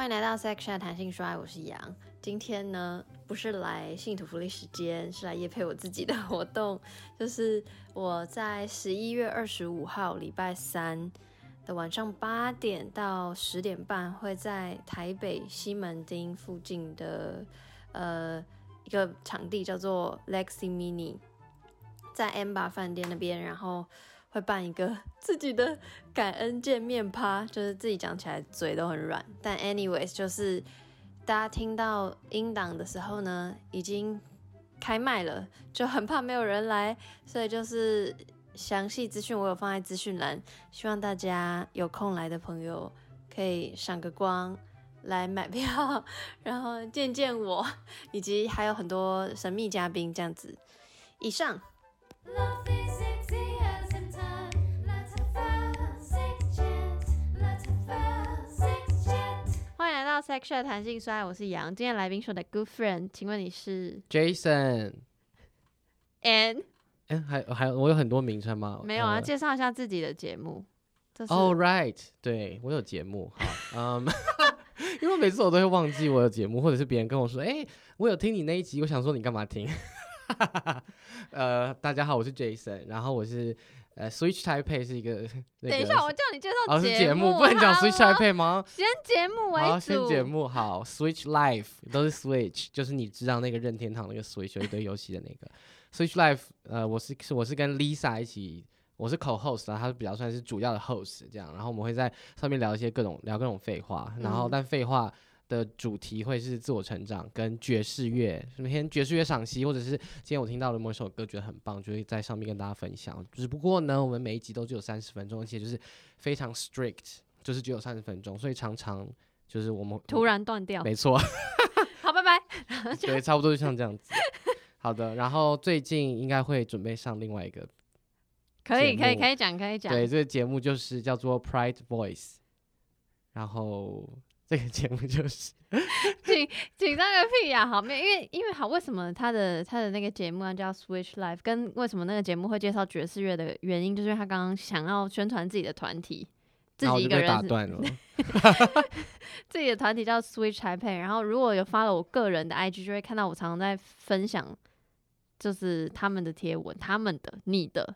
欢迎来到 Section 弹性说爱，我是杨。今天呢，不是来信徒福利时间，是来夜配我自己的活动。就是我在十一月二十五号礼拜三的晚上八点到十点半，会在台北西门町附近的呃一个场地叫做 Lexi Mini，在 Amber 饭店那边，然后。会办一个自己的感恩见面趴，就是自己讲起来嘴都很软。但 anyways，就是大家听到音档的时候呢，已经开麦了，就很怕没有人来，所以就是详细资讯我有放在资讯栏，希望大家有空来的朋友可以赏个光来买票，然后见见我，以及还有很多神秘嘉宾这样子。以上。到 Section 弹性衰，我是杨。今天来宾说的 Good Friend，请问你是 Jason？And 哎，还还有我有很多名称吗？没有啊，介绍一下自己的节目。Oh right，对我有节目。好，嗯，因为每次我都会忘记我有节目，或者是别人跟我说，哎，我有听你那一集，我想说你干嘛听？呃，大家好，我是 Jason，然后我是。呃，Switch Taipei 是一个。等一下，我叫你介绍节目，不能讲 Switch Taipei 吗？先节目为主。好，先节目好。Switch Life 都是 Switch，就是你知道那个任天堂那个 Switch 有一堆游戏的那个 Switch Life。呃，我是我是跟 Lisa 一起，我是 Co-host 啊，他比较算是主要的 Host 这样，然后我们会在上面聊一些各种聊各种废话，然后但废话。的主题会是自我成长跟爵士乐，什么天爵士乐赏析，或者是今天我听到的某一首歌觉得很棒，就会在上面跟大家分享。只不过呢，我们每一集都只有三十分钟，而且就是非常 strict，就是只有三十分钟，所以常常就是我们突然断掉。没错。好，拜拜。对，差不多就像这样子。好的，然后最近应该会准备上另外一个。可以，可以，可以讲，可以讲。对，这个节目就是叫做 Pride Voice，然后。这个节目就是 紧紧张个屁呀！好，没因为因为好，为什么他的他的那个节目啊叫 Switch Life？跟为什么那个节目会介绍爵士乐的原因，就是因为他刚刚想要宣传自己的团体，自己一个人打断了，自己的团体叫 Switch Taipei。然后如果有发了我个人的 IG，就会看到我常常在分享，就是他们的贴文，他们的你的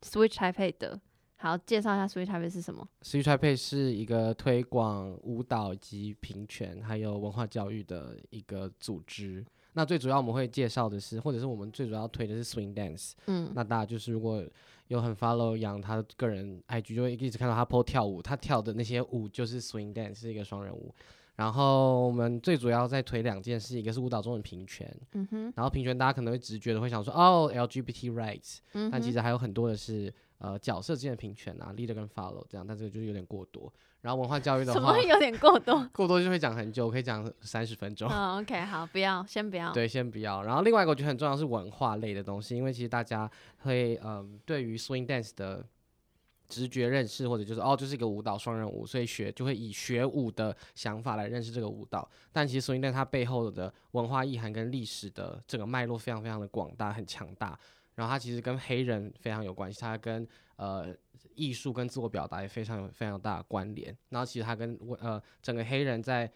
Switch Taipei 的。好，介绍一下 Switch Taipei 是什么？Switch Taipei 是一个推广舞蹈及平权还有文化教育的一个组织。那最主要我们会介绍的是，或者是我们最主要推的是 Swing Dance。嗯，那大家就是如果有很 follow 杨他个人 IG，就会一直看到他 po 跳舞，他跳的那些舞就是 Swing Dance，是一个双人舞。然后我们最主要在推两件事，一个是舞蹈中的平权，嗯哼，然后平权大家可能会直觉的会想说，哦，LGBT rights，嗯，但其实还有很多的是。呃，角色之间的平权啊，leader 跟 follow 这样，但这个就是有点过多。然后文化教育的话，怎么有点过多？过多就会讲很久，我可以讲三十分钟。嗯，OK，好，不要，先不要。对，先不要。然后另外一个我觉得很重要是文化类的东西，因为其实大家会嗯，对于 swing dance 的直觉认识，或者就是哦，就是一个舞蹈双人舞，所以学就会以学舞的想法来认识这个舞蹈。但其实 swing dance 它背后的文化意涵跟历史的这个脉络非常非常的广大，很强大。然后他其实跟黑人非常有关系，他跟呃艺术跟自我表达也非常有非常大的关联。然后其实他跟呃整个黑人在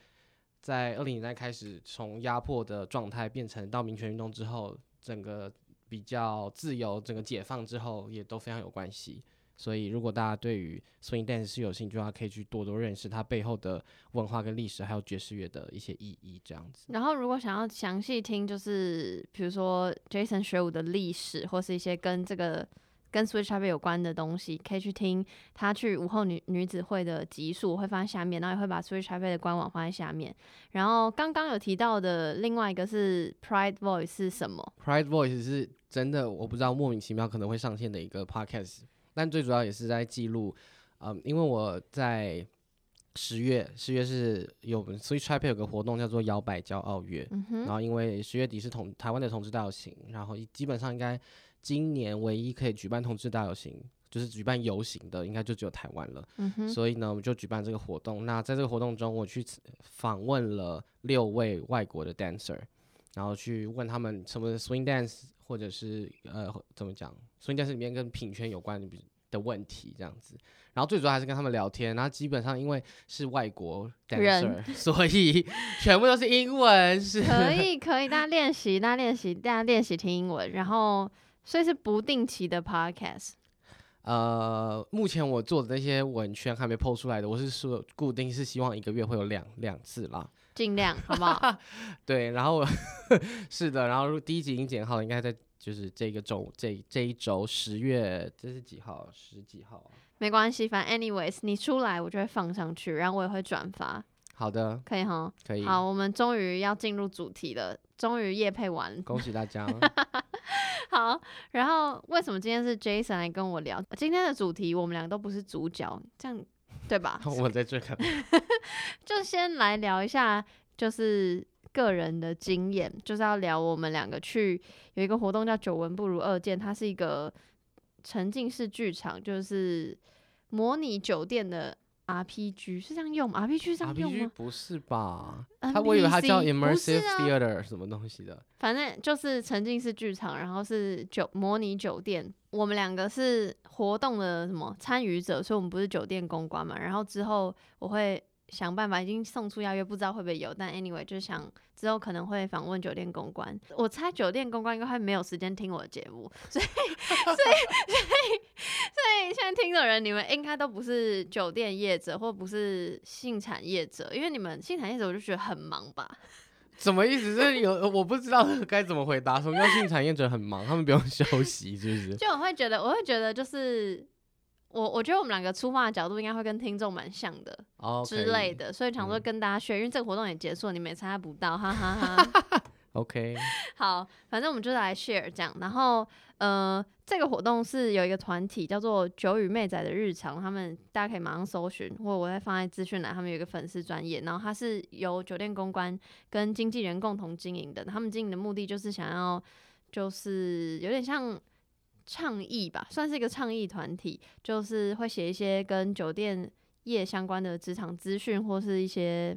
在二零年代开始从压迫的状态变成到民权运动之后，整个比较自由，整个解放之后也都非常有关系。所以，如果大家对于 swing dance 是有兴趣的话，可以去多多认识它背后的文化跟历史，还有爵士乐的一些意义这样子。然后，如果想要详细听，就是比如说 Jason 学舞的历史，或是一些跟这个跟 switch up 有关的东西，可以去听他去午后女女子会的集数，我会放在下面，然后也会把 switch up 的官网放在下面。然后刚刚有提到的另外一个是 Pride Voice 是什么？Pride Voice 是真的我不知道莫名其妙可能会上线的一个 podcast。但最主要也是在记录，嗯，因为我在十月，十月是有 Switch Taipei 有个活动叫做摇摆骄傲月，然后因为十月底是同台湾的同志大游行，然后基本上应该今年唯一可以举办同志大游行，就是举办游行的，应该就只有台湾了，所以呢，我们就举办这个活动。那在这个活动中，我去访问了六位外国的 dancer，然后去问他们什么 swing dance。或者是呃，怎么讲？swing dance 里面跟品圈有关的的问题这样子。然后最主要还是跟他们聊天，然后基本上因为是外国人 dancer，所以 全部都是英文，是可以 可以，大家练习，大家练习，大家练习听英文，然后所以是不定期的 podcast。呃，目前我做的那些文圈还没 PO 出来的，我是说固定是希望一个月会有两两次啦，尽量好不好？对，然后 是的，然后第一集已经剪好了，应该在就是这个周这这一周十月这是几号？十几号啊？没关系，反正 anyways 你出来我就会放上去，然后我也会转发，好的，可以哈。可以，好，我们终于要进入主题了，终于夜配完，恭喜大家。好，然后为什么今天是 Jason 来跟我聊？今天的主题我们两个都不是主角，这样对吧？我在这看，就先来聊一下，就是个人的经验，就是要聊我们两个去有一个活动叫“久闻不如二见”，它是一个沉浸式剧场，就是模拟酒店的。RPG 是这样用吗？RPG 这样用吗？不是吧？他我以为他叫 Immersive Theater 什么东西的。反正就是沉浸式剧场，然后是酒模拟酒店。我们两个是活动的什么参与者，所以我们不是酒店公关嘛。然后之后我会。想办法，已经送出邀约，不知道会不会有。但 anyway，就是想之后可能会访问酒店公关。我猜酒店公关应该会没有时间听我的节目，所以，所以，所以，所以现在听的人，你们应该都不是酒店业者，或不是性产业者，因为你们性产业者，我就觉得很忙吧？什么意思？这有我不知道该怎么回答。什么叫性产业者很忙？他们不用休息，是不是？就我会觉得，我会觉得就是。我我觉得我们两个出发的角度应该会跟听众蛮像的之类的，所以想说跟大家学，因为这个活动也结束了，你们也参加不到，哈哈哈。OK，好，反正我们就来 share 这样。然后呃，这个活动是有一个团体叫做九与妹仔的日常，他们大家可以马上搜寻，或我会放在资讯栏，他们有一个粉丝专业，然后它是由酒店公关跟经纪人共同经营的，他们经营的目的就是想要就是有点像。倡议吧，算是一个倡议团体，就是会写一些跟酒店业相关的职场资讯或是一些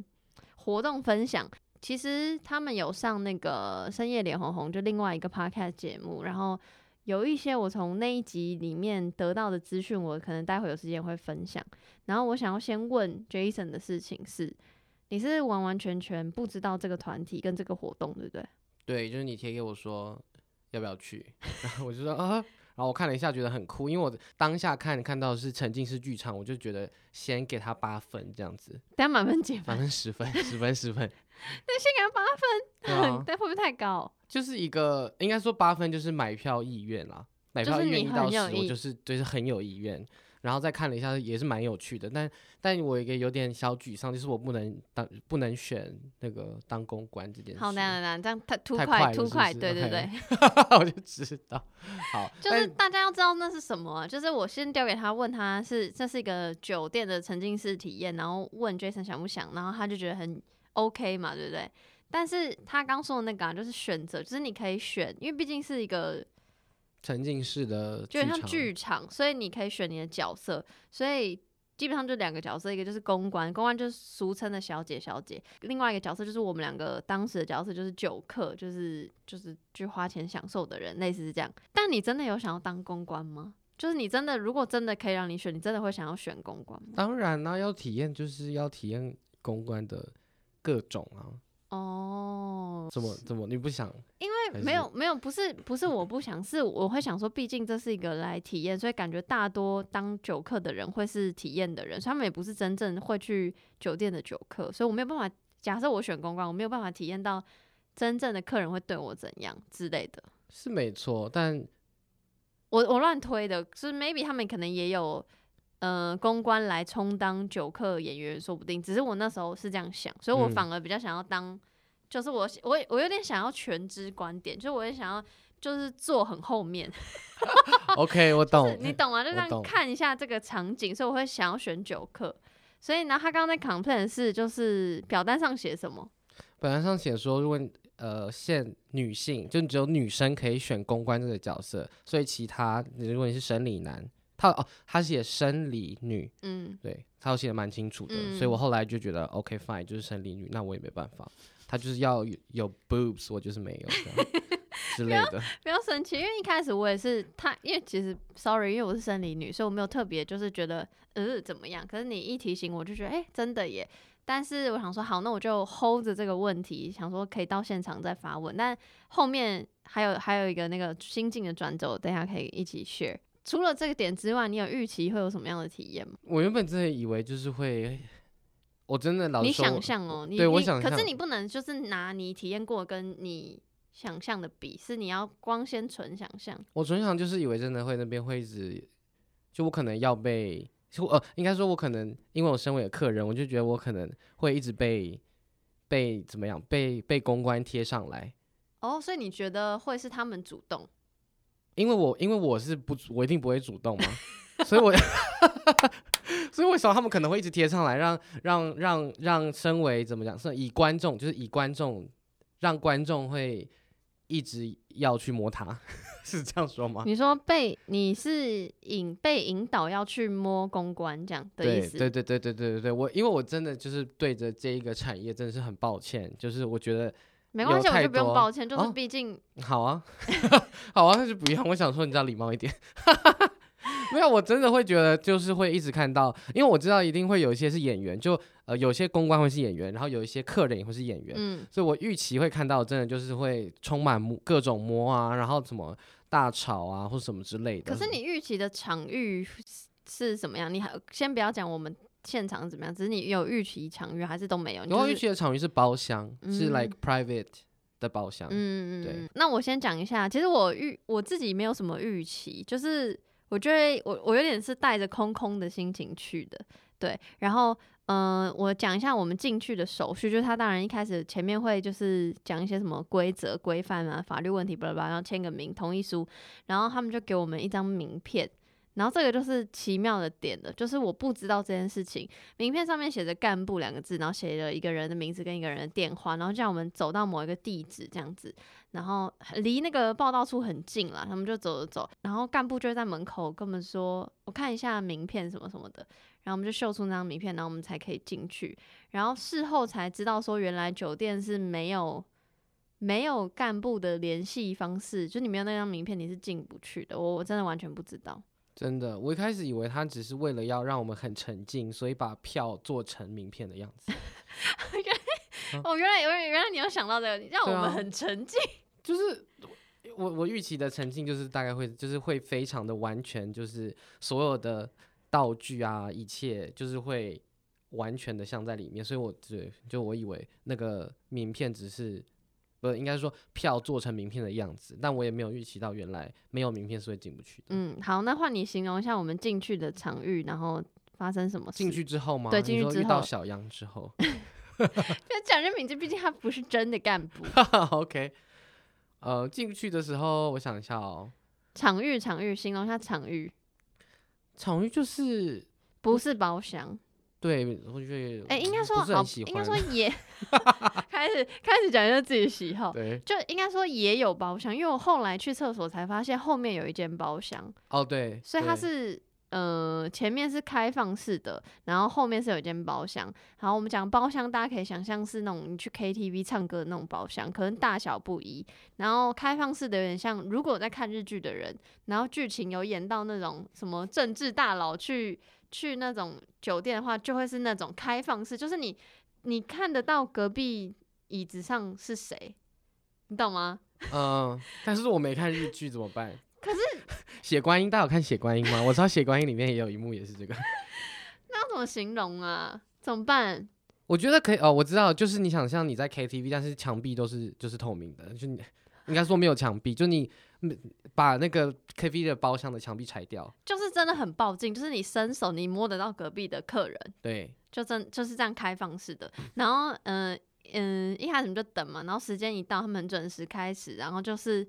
活动分享。其实他们有上那个深夜脸红红，就另外一个 podcast 节目。然后有一些我从那一集里面得到的资讯，我可能待会有时间会分享。然后我想要先问 Jason 的事情是，你是完完全全不知道这个团体跟这个活动，对不对？对，就是你贴给我说要不要去，然后我就说啊。然后我看了一下，觉得很酷，因为我当下看看到是沉浸式剧场，我就觉得先给他八分这样子。等下满分几分？满分十分，十分十分。那先给他八分，但会不会太高？就是一个应该说八分就是买票意愿啦，买票意愿一到十，我就是就是很有意愿。然后再看了一下，也是蛮有趣的，但但我一个有点小沮丧，就是我不能当不能选那个当公关这件事。好难难，这样太突快突快，对对对，我就知道。好，就是大家要知道那是什么，就是我先丢给他，问他是这是一个酒店的沉浸式体验，然后问 Jason 想不想，然后他就觉得很 OK 嘛，对不对？但是他刚说的那个啊就是选择，就是你可以选，因为毕竟是一个。沉浸式的，就像剧场，所以你可以选你的角色，所以基本上就两个角色，一个就是公关，公关就是俗称的小姐小姐，另外一个角色就是我们两个当时的角色就是酒客，就是就是去花钱享受的人，类似是这样。但你真的有想要当公关吗？就是你真的如果真的可以让你选，你真的会想要选公关吗？当然啦，要体验就是要体验公关的各种啊。哦，怎么怎么你不想？因为没有没有，不是不是我不想，是我会想说，毕竟这是一个来体验，所以感觉大多当酒客的人会是体验的人，所以他们也不是真正会去酒店的酒客，所以我没有办法。假设我选公关，我没有办法体验到真正的客人会对我怎样之类的。是没错，但我我乱推的，是 maybe 他们可能也有。呃，公关来充当酒客演员说不定，只是我那时候是这样想，所以我反而比较想要当，就是我我我有点想要全知观点，就是我也想要就是坐很后面。OK，我 懂，你懂吗？就这样看一下这个场景，所以我会想要选酒客。所以呢，他刚刚在 complain 是就是表单上写什么？表单上写说，如果呃限女性，就只有女生可以选公关这个角色，所以其他如果你是生理男。他哦，他写生理女，嗯，对他写的蛮清楚的，所以我后来就觉得 OK fine，就是生理女，那我也没办法，他就是要有 boobs，我就是没有，之类的。不要生气，因为一开始我也是他，因为其实 sorry，因为我是生理女，所以我没有特别就是觉得呃怎么样。可是你一提醒我，就觉得哎、真的耶。但是我想说好，那我就 hold 着这个问题，想说可以到现场再发问。但后面还有还有一个那个心境的转折，等一下可以一起 share。除了这个点之外，你有预期会有什么样的体验吗？我原本真的以为就是会，我真的老你想象哦，你对我你可是你不能就是拿你体验过跟你想象的比，是你要光先纯想象。我纯想就是以为真的会那边会一直，就我可能要被，就呃，应该说我可能因为我身为的客人，我就觉得我可能会一直被被怎么样，被被公关贴上来，哦，所以你觉得会是他们主动？因为我因为我是不我一定不会主动嘛，所以我 所以为什么他们可能会一直贴上来，让让让让身为怎么讲，是以观众就是以观众让观众会一直要去摸它，是这样说吗？你说被你是引被引导要去摸公关这样的意思？对对对对对对对，我因为我真的就是对着这一个产业真的是很抱歉，就是我觉得没关系，我就不用抱歉，就是哦毕竟、好啊，好啊，那就不用。我想说，你知道礼貌一点。没有，我真的会觉得就是会一直看到，因为我知道一定会有一些是演员，就呃有些公关会是演员，然后有一些客人也会是演员，嗯，所以我预期会看到真的就是会充满摸各种摸啊，然后什么大吵啊或什么之类的。可是你预期的场域是是怎么样？你还先不要讲我们现场怎么样，只是你有预期场域还是都没有？你就是然后预期的场域是包厢，是嗯 like private 的包厢。嗯嗯对。那我先讲一下，其实我预我自己没有什么预期，就是我觉得我我有点是带着空空的心情去的，对。然后嗯、呃我讲一下我们进去的手续，就是他当然一开始前面会就是讲一些什么规则规范啊、法律问题，巴拉巴拉，然后签个名同意书，然后他们就给我们一张名片。然后这个就是奇妙的点了，就是我不知道这件事情，名片上面写着“干部”两个字，然后写了一个人的名字跟一个人的电话，然后叫我们走到某一个地址这样子，然后离那个报道处很近啦，他们就走着走，然后干部就在门口跟我们说：“我看一下名片什么什么的。”然后我们就秀出那张名片，然后我们才可以进去。然后事后才知道说，原来酒店是没有没有干部的联系方式，就你没有那张名片，你是进不去的。我我真的完全不知道。真的，我一开始以为他只是为了要让我们很沉浸，所以把票做成名片的样子。哦，原来原来原来你有想到这个，让我们很沉浸。就是我我预期的沉浸就是大概会就是会非常的完全，就是所有的道具啊，一切就是会完全的像在里面，所以我对就我以为那个名片只是不应该说票做成名片的样子，但我也没有预期到原来没有名片是会进不去的。嗯，好，那换你形容一下我们进去的场域，然后发生什么事？进去之后吗？对进去之后遇到小杨之后 不要讲人名字，毕竟他不是真的干部。OK，呃，进去的时候我想一下哦，场域，场域，形容一下场域，场域就是不是包厢。对，我觉得哎、应该说好，应该说 也开始开始讲一下自己的喜好，对就应该说也有包厢，因为我后来去厕所才发现后面有一间包厢，哦对，所以它是呃前面是开放式的，然后后面是有一间包厢。好，我们讲包厢，大家可以想象是那种你去 KTV 唱歌的那种包厢，可能大小不一。然后开放式的有点像，如果在看日剧的人，然后剧情有演到那种什么政治大佬去去那种酒店的话，就会是那种开放式，就是你你看得到隔壁椅子上是谁，你懂吗？嗯，但是我没看日剧怎么办？可是血观音，大家有看血观音吗？我知道血观音里面也有一幕也是这个。那要怎么形容啊？怎么办？我觉得可以哦，我知道，就是你想象你在 KTV，但是墙壁都是就是透明的，就你应该说没有墙壁，就你嗯把那个 KTV 的包厢的墙壁拆掉，就是真的很暴进，就是你伸手你摸得到隔壁的客人，对，就真就是这样开放式的。然后嗯嗯、一开始就等嘛，然后时间一到，他们准时开始，然后就是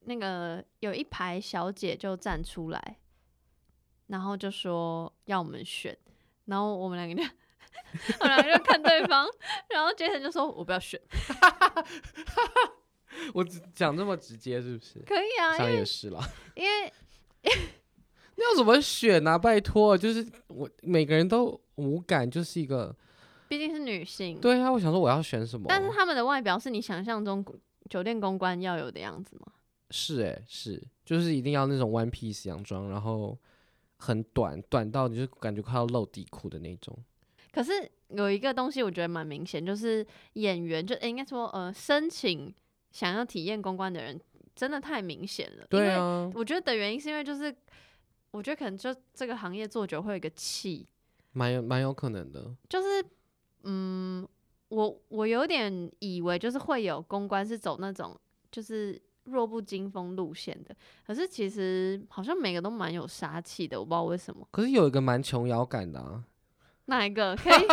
那个有一排小姐就站出来，然后就说要我们选，然后我们两个就。我们两个就看对方，然后 Jason 就说：“我不要选，我只讲这么直接是不是？可以啊，因想也是啦，因为 那要怎么选啊？拜托，就是我每个人都无感，就是一个毕竟是女性，对啊，我想说我要选什么，但是他们的外表是你想象中酒店公关要有的样子吗？是诶、是，就是一定要那种 one piece 洋装，然后很短，短到你就感觉快要露底裤的那种。可是有一个东西我觉得蛮明显，就是演员就、诶应该说呃申请想要体验公关的人真的太明显了。对啊，我觉得的原因是因为就是我觉得可能就这个行业做久会有一个气，蛮有蛮有可能的。就是嗯，我我有点以为就是会有公关是走那种就是弱不禁风路线的，可是其实好像每个都蛮有杀气的，我不知道为什么。可是有一个蛮琼瑶感的啊，哪一个 可以？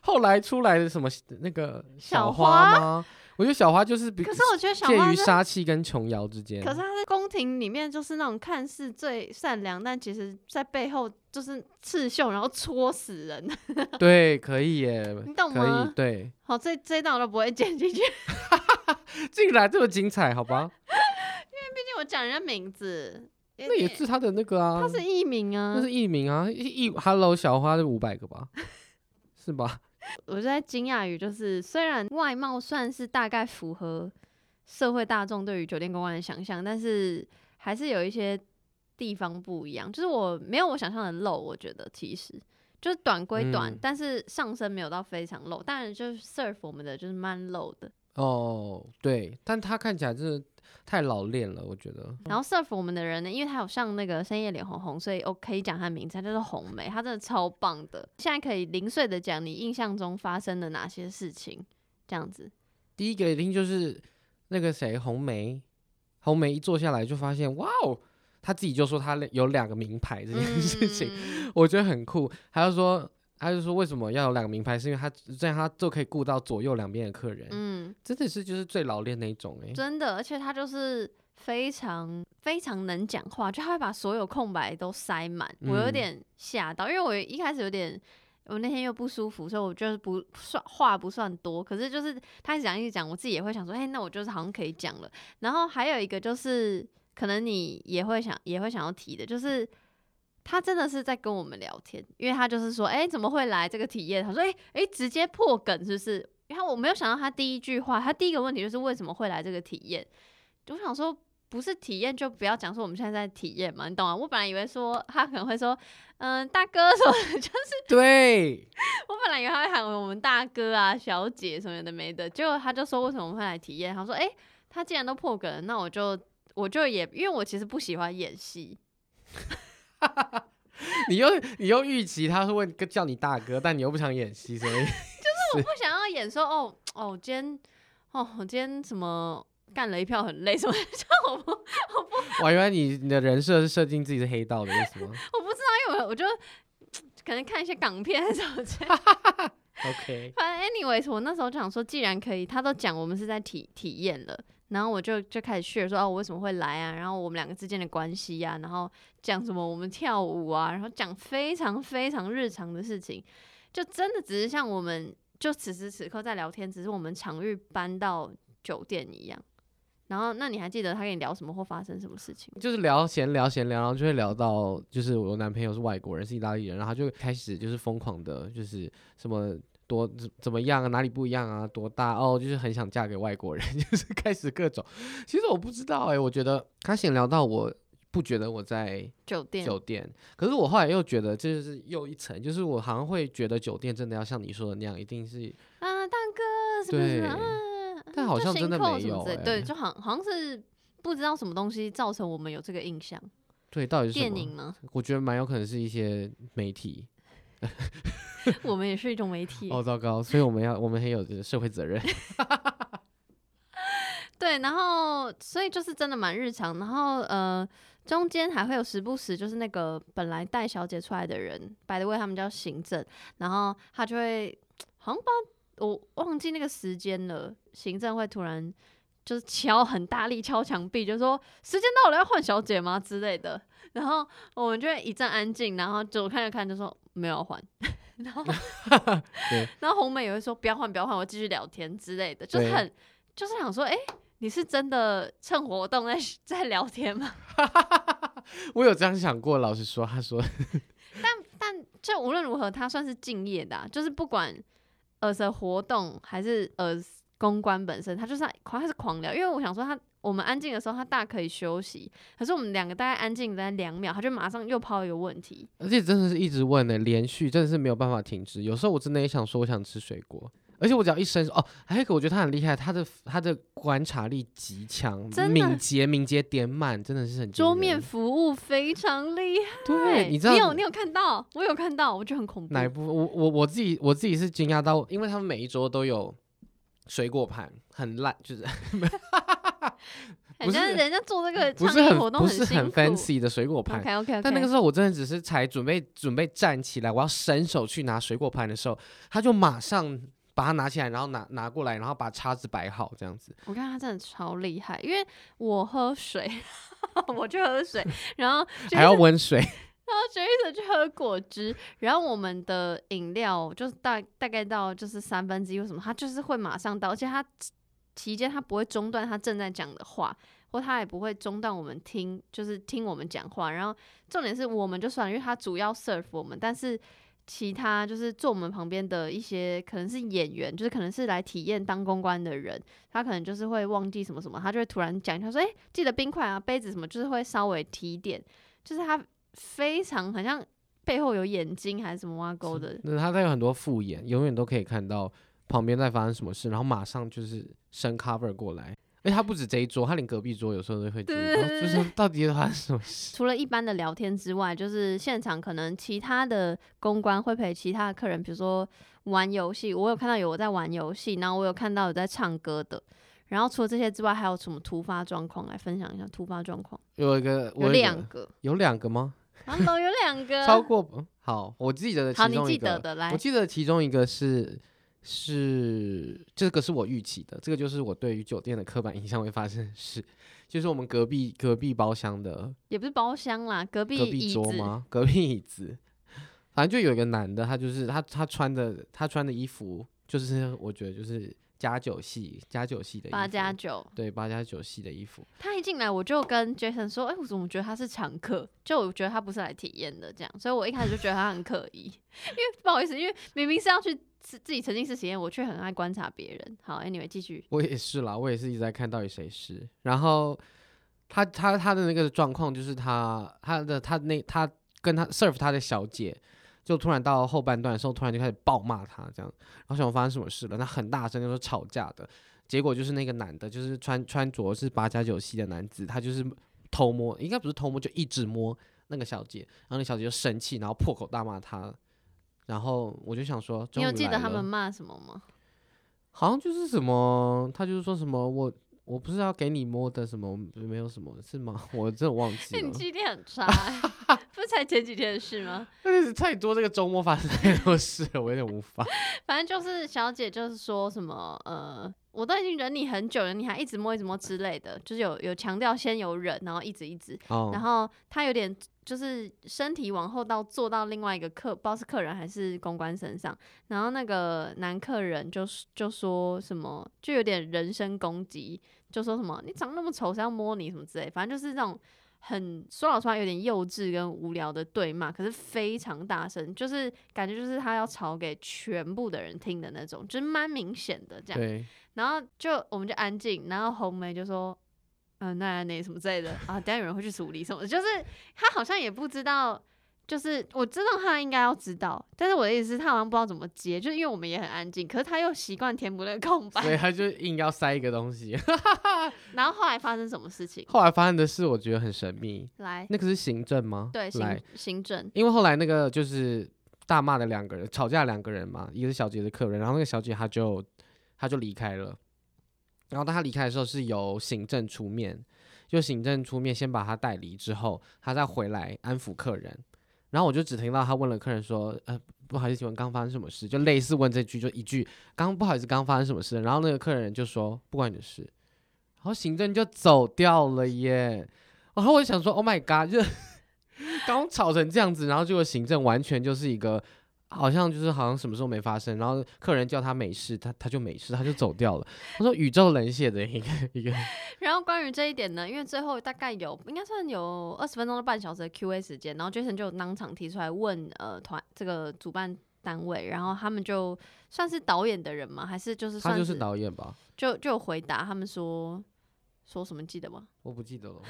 后来出来的什么那个小花花吗？我觉得小花就是比可是我觉得小花介于杀气跟琼瑶之间。可是她在宫廷里面就是那种看似最善良，但其实在背后就是刺绣，然后戳死人。对，可以耶，你懂可以，吗？对，好，这这一段我都不会剪进去，毕竟然这么精彩，好吧？因为毕竟我讲人家名字，那也是他的那个啊，他是艺名啊。那是艺名啊，艺 Hello 小花是五百个吧？是吧？我就在惊讶于，就是虽然外貌算是大概符合社会大众对于酒店公关的想象，但是还是有一些地方不一样。就是我没有我想象的露，我觉得其实就是短归短，嗯但是上身没有到非常露。当然就是 serve 我们的就是蛮露的，哦，对，但他看起来真的太老练了，我觉得。然后 serve 我们的人呢，因为他有上那个深夜脸红红，所以我可以讲他名字，他就是红梅，他真的超棒的。现在可以零碎的讲你印象中发生的哪些事情，这样子。第一个一定就是那个谁红梅，红梅一坐下来就发现，哇哦，他自己就说他有两个名牌这件事情，嗯我觉得很酷。还有说，他就说为什么要有两个名牌，是因为他这样他就可以顾到左右两边的客人，嗯，真的是就是最老练那一种哎、真的，而且他就是非常非常能讲话，就他会把所有空白都塞满。我有嗯点吓到，因为我一开始有点，我那天又不舒服，所以我就是不算话不算多，可是就是他一直讲一直讲，我自己也会想说，哎，那我就是好像可以讲了。然后还有一个就是，可能你也会想也会想要提的，就是。他真的是在跟我们聊天，因为他就是说，哎、怎么会来这个体验？他说，哎、哎、直接破梗是不是？然后我没有想到他第一句话，他第一个问题就是为什么会来这个体验？我想说，不是体验就不要讲说我们现在在体验嘛，你懂吗？我本来以为说他可能会说，嗯、大哥什么的，就是对，我本来以为他会喊我们大哥啊、小姐什么的没的，结果他就说为什么会来体验？他说，哎、他既然都破梗了，那我就我就也因为我其实不喜欢演戏，你又你又预期他会问叫你大哥，但你又不想演戏，所以就是我不想要演说哦哦，我今天哦我今天什么干了一票很累什么的，这样我不我还以为你你的人设是设定自己是黑道的意思吗我不知道，因为我我就可能看一些港片什么之类的。OK，反正 anyways，我那时候就想说，既然可以，他都讲我们是在体体验了，然后我就就开始 share 说哦，我为什么会来啊，然后我们两个之间的关系呀、然后讲什么我们跳舞啊，然后讲非常非常日常的事情，就真的只是像我们就此时此刻在聊天，只是我们场域搬到酒店一样。然后，那你还记得他跟你聊什么或发生什么事情？就是聊闲聊闲聊，然后就会聊到，就是我男朋友是外国人，是意大利人，然后他就开始就是疯狂的，就是什么多怎怎么样啊，哪里不一样啊，多大哦，就是很想嫁给外国人，就是开始各种。其实我不知道哎、我觉得他闲聊到我不觉得我在酒店，酒店，可是我后来又觉得这就是又一层，就是我好像会觉得酒店真的要像你说的那样，一定是啊，大哥，是不是对啊？但好像真的没有对，欸就好好像是不知道什么东西造成我们有这个印象。对，到底是什么？电影吗？我觉得蛮有可能是一些媒体。我们也是一种媒体。哦，糟糕！所以我们要，我们很有这个社会责任。对，然后所以就是真的蛮日常，然后呃，中间还会有时不时就是那个本来带小姐出来的人，by the way 他们叫行政，然后他就会好像不知道我忘记那个时间了，行政会突然就是敲很大力敲墙壁，就说时间到了要换小姐吗之类的，然后我们就会一阵安静，然后就看着看就说没有换。然后 对，然后红梅也会说不要换，不要换，我继续聊天之类的，就是很就是想说，哎、你是真的趁活动在在聊天吗？我有这样想过，老实说，他说但但就无论如何，他算是敬业的、啊，就是不管呃是活动还是呃公关本身，他就是在狂他是狂聊，因为我想说他我们安静的时候，他大可以休息。可是我们两个大概安静在两秒，他就马上又抛一个问题。而且真的是一直问的，连续真的是没有办法停止。有时候我真的也想说，我想吃水果。而且我只要一伸手，哦，还有一个我觉得他很厉害，他的他的观察力极强，敏捷敏捷点满，真的是很桌面服务非常厉害。对，你知道你有你有看到，我有看到，我觉得很恐怖。哪一部？我我我自己我自己是惊讶到，因为他们每一桌都有水果盘，很烂，就是。不是人家做这个不是很不是很 fancy 的水果盘。OK OK。但那个时候我真的只是才准备准备站起来，我要伸手去拿水果盘的时候，他就马上把它拿起来，然后拿拿过来，然后把叉子摆好这样子。我看他真的超厉害，因为我喝水，我就喝水，然后还要温水，然后杰伊去喝果汁，然后我们的饮料就是大大概到就是三分之一，为什么他就是会马上到，而且他。期间他不会中断他正在讲的话，或他也不会中断我们听，就是听我们讲话。然后重点是我们就算，因为他主要 serve 我们，但是其他就是坐我们旁边的一些可能是演员，就是可能是来体验当公关的人，他可能就是会忘记什么什么，他就会突然讲，他说：“哎，记得冰块啊，杯子什么，就是会稍微提点。”就是他非常好像背后有眼睛还是什么挖沟的，那他他有很多复眼，永远都可以看到。旁边在发生什么事，然后马上就是升 cover 过来。哎，他不止这一桌，他连隔壁桌有时候都会注意，就是到底发生什么事。除了一般的聊天之外，就是现场可能其他的公关会陪其他的客人，比如说玩游戏。我有看到有我在玩游戏，然后我有看到有在唱歌的。然后除了这些之外，还有什么突发状况来分享一下？突发状况有一个，有两个，有两个吗？啊，都有两个，超过好，我记得的好，你记得的来，我记得其中一个是。是这个是我预期的，这个就是我对于酒店的刻板印象会发生的事，就是我们隔壁隔壁包厢的，也不是包厢啦，隔壁隔壁桌吗？隔壁椅子，反正就有一个男的，他就是他他穿的他穿的衣服，就是我觉得就是加九系加九系的八加九，对八加九系的衣服。他一进来我就跟 Jason 说，哎，我怎么觉得他是常客？就我觉得他不是来体验的这样，所以我一开始就觉得他很可疑，因为不好意思，因为明明是要去。自自己曾经是体验，我却很爱观察别人。好，Anyway，继续。我也是啦，我也是一直在看到底谁是。然后他他他的那个状况就是他他的他那他跟他 serve 他的小姐，就突然到后半段的时候，突然就开始暴骂他这样。然后想我发生什么事了？那很大声，就说吵架的。结果就是那个男的，就是穿穿着是八加九系的男子，他就是偷摸，应该不是偷摸，就一直摸那个小姐。然后那小姐就生气，然后破口大骂他。然后我就想说，你有记得他们骂什么吗？好像就是什么，他就是说什么我我不是要给你摸的什么，没有什么是吗？我真的忘记了。你记忆力很差，不是才前几天的事吗？但是太多这个周末发生太多事了，我有点无法。反正就是小姐就是说什么呃，我都已经忍你很久了，你还一直摸一直摸之类的，就是有有强调先有忍，然后一直一直，然后他有点。就是身体往后到坐到另外一个客，不知道是客人还是公关身上，然后那个男客人就就说什么，就有点人身攻击，就说什么你长那么丑，谁要摸你什么之类，反正就是这种很说老实话有点幼稚跟无聊的对骂，可是非常大声，就是感觉就是他要吵给全部的人听的那种，就是蛮明显的这样。然后就我们就安静，然后红梅就说。嗯，那那什么之类的啊，等下有人会去处理什么？就是他好像也不知道，就是我知道他应该要知道，但是我的意思是，他好像不知道怎么接，就是因为我们也很安静，可是他又习惯填补那个空白，所以他就硬要塞一个东西。然后后来发生什么事情？后来发生的事我觉得很神秘。来，那个是行政吗？对，行行政。因为后来那个就是大骂的两个人吵架，两个人嘛，一个是小姐的客人，然后那个小姐她就她就离开了。然后当他离开的时候，是由行政出面，就行政出面先把他带离，之后他再回来安抚客人。然后我就只听到他问了客人说：“呃，不好意思，请问刚发生什么事？”就类似问这句，就一句“刚不好意思，刚发生什么事？”然后那个客人就说：“不关你的事。”然后行政就走掉了耶。然后我想说：“Oh my god！” 就 刚吵成这样子，然后结果行政完全就是一个。好像就是好像什么时候没发生，然后客人叫他没事，他他就没事，他就走掉了。他说宇宙冷血的一个一个。然后关于这一点呢，因为最后大概有应该算有二十分钟到半小时的 Q A 时间，然后 Jason 就当场提出来问呃团这个主办单位，然后他们就算是导演的人吗？还是就是他就是导演吧？就就回答他们说，说什么？记得吗？我不记得了。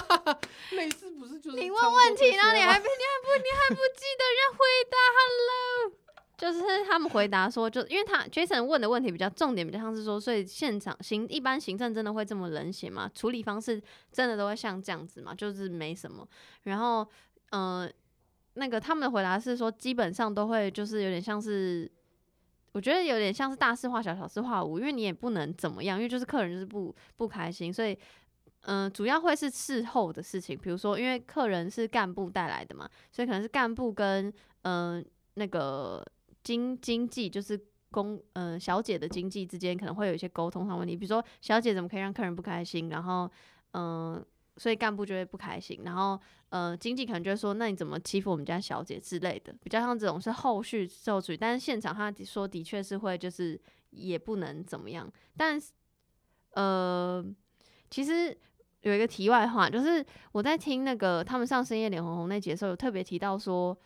类似不是就是你问问题，这然后你还不你还不你还不记得人回答？Hello，就是他们回答说，就因为他 Jason 问的问题比较重点，比较像是说，所以现场行一般行政真的会这么冷血吗？处理方式真的都会像这样子吗？就是没什么。然后，呃，那个他们的回答是说，基本上都会就是有点像是。我觉得有点像是大事化小，小事化无，因为你也不能怎么样，因为就是客人就是不不开心，所以嗯、主要会是事后的事情，比如说因为客人是干部带来的嘛，所以可能是干部跟嗯、那个经经济就是公嗯、小姐的经济之间可能会有一些沟通上问题，比如说小姐怎么可以让客人不开心，然后嗯、所以干部就会不开心，然后呃经济可能就会说那你怎么欺负我们家小姐之类的，比较像这种是后续受处理，但是现场他说的确是会就是也不能怎么样，但是呃其实有一个题外话，就是我在听那个他们上深夜脸红红那集的时候，有特别提到说，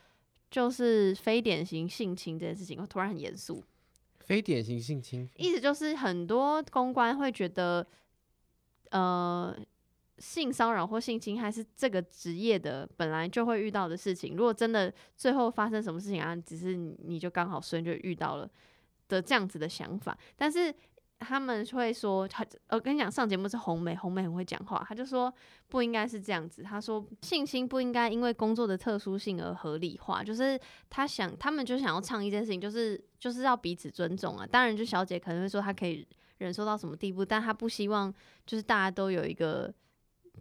就是非典型性侵这件事情，我突然很严肃，非典型性侵，意思就是很多公关会觉得，呃，性骚扰或性侵害是这个职业的本来就会遇到的事情。如果真的最后发生什么事情啊，只是你就刚好顺就遇到了的这样子的想法，但是。他们会说，他我跟你讲，上节目是红梅，红梅很会讲话，他就说不应该是这样子。他说性侵不应该因为工作的特殊性而合理化，就是他想，他们就想要倡议这件事情，就是就是要彼此尊重啊。当然，就小姐可能会说她可以忍受到什么地步，但她不希望就是大家都有一个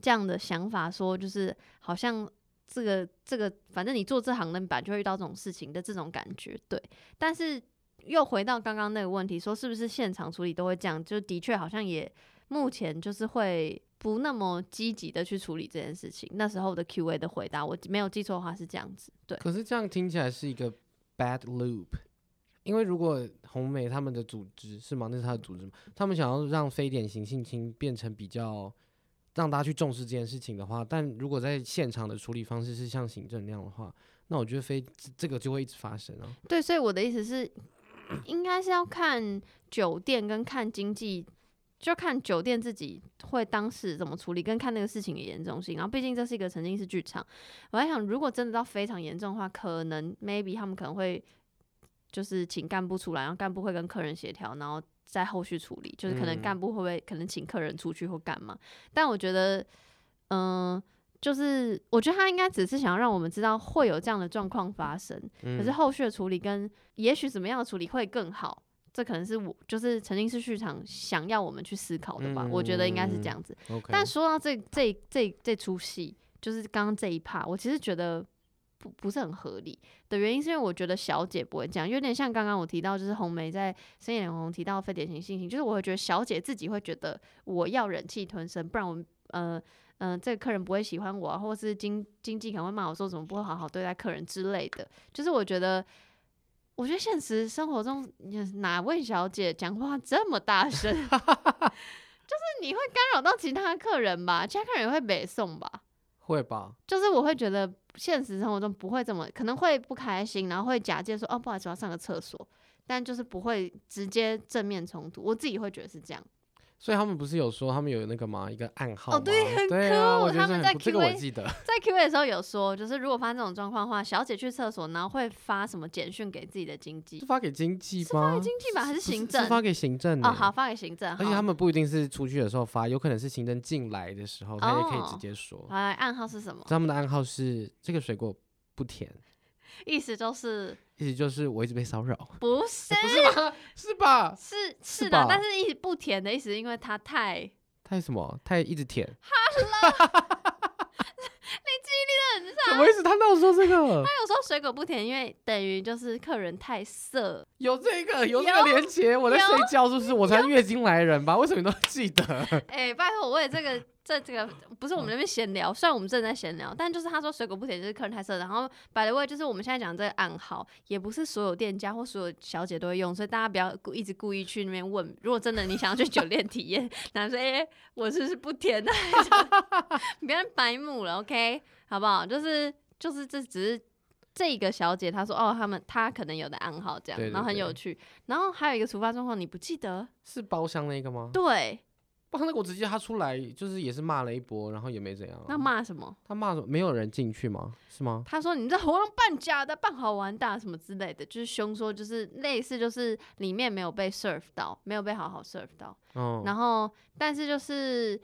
这样的想法，说就是好像这个这个，反正你做这行的，你本来就会遇到这种事情的这种感觉，对。但是又回到刚刚那个问题，说是不是现场处理都会这样？就的确好像也目前就是会不那么积极的去处理这件事情。那时候的 Q&A 的回答，我没有记错的话是这样子，对。可是这样听起来是一个 bad loop，因为如果红梅他们的组织是吗？那是他的组织吗？他们想要让非典型性侵变成比较让大家去重视这件事情的话，但如果在现场的处理方式是像行政那样的话，那我觉得非这个就会一直发生啊。对，所以我的意思是，应该是要看酒店跟看经济，就看酒店自己会当时怎么处理，跟看那个事情的严重性。然后，毕竟这是一个曾经是剧场，我在想，如果真的到非常严重的话，可能 maybe 他们可能会就是请干部出来，然后干部会跟客人协调，然后再后续处理，就是可能嗯干部会不会可能请客人出去或干嘛？但我觉得，嗯、就是我觉得他应该只是想要让我们知道会有这样的状况发生，嗯可是后续的处理跟也许怎么样的处理会更好，这可能是我就是曾经是剧场想要我们去思考的吧。我觉得应该是这样子。OK，但说到这这这这出戏，就是刚刚这一 part，我其实觉得不不是很合理的原因，是因为我觉得小姐不会这样，有点像刚刚我提到，就是红梅在深夜脸红提到非典型性情，就是我会觉得小姐自己会觉得我要忍气吞声，不然我呃。嗯、这个客人不会喜欢我、啊，或是经经济可能会骂我说怎么不会好好对待客人之类的。就是我觉得，我觉得现实生活中哪位小姐讲话这么大声？就是你会干扰到其他客人吧，其他客人也会北送吧。会吧？就是我会觉得现实生活中不会这么，可能会不开心，然后会假借说哦不好意思，我要上个厕所，但就是不会直接正面冲突。我自己会觉得是这样。所以他们不是有说他们有那个吗？一个暗号哦对很对啊，酷我他们在 Q&A 记得。在 Q A 的时候有说，就是如果发生这种状况的话，小姐去厕所，然后会发什么简讯给自己的经济是？发给经济吗是发？给经济吧，还是行政？是发给行政的哦，好，发给行政。而且他们不一定是出去的时候发，有可能是行政进来的时候，他也可以直哦接说。好来暗号是什么？他们的暗号是这个水果不甜，意思就是意思就是我一直被骚扰，不是 不是吧？是吧？是是是的，吧但是一直不甜的意思，因为他太太什么？太一直舔，你记什么意思？他哪有说这个？他有说水果不甜，因为等于就是客人太色。有这个，有这有个连结。我在睡觉，是不是？我才月经来人吧？为什么你都记得？哎、拜托，我也这个这这个不是我们那边闲聊，虽然我们正在闲聊，但就是他说水果不甜就是客人太色。然后百 the way，就是我们现在讲这个暗号，也不是所有店家或所有小姐都会用，所以大家不要故一直故意去那边问。如果真的你想要去酒店体验，男生哎、我是不是不甜的？你不要白目了，OK，好不好？就是就是这只是。这个小姐她说哦，他们她可能有的暗号这样，对对然后很有趣。然后还有一个突发状况，你不记得？是包厢那个吗？对，哇，那个我直接他出来就是也是骂了一波，然后也没怎样、啊。那骂什么？他骂什么？没有人进去吗？是吗？他说你这活动办假的，办好玩的啊什么之类的，就是凶说就是类似就是里面没有被 serve 到，没有被好好 serve 到。嗯，然后但是就是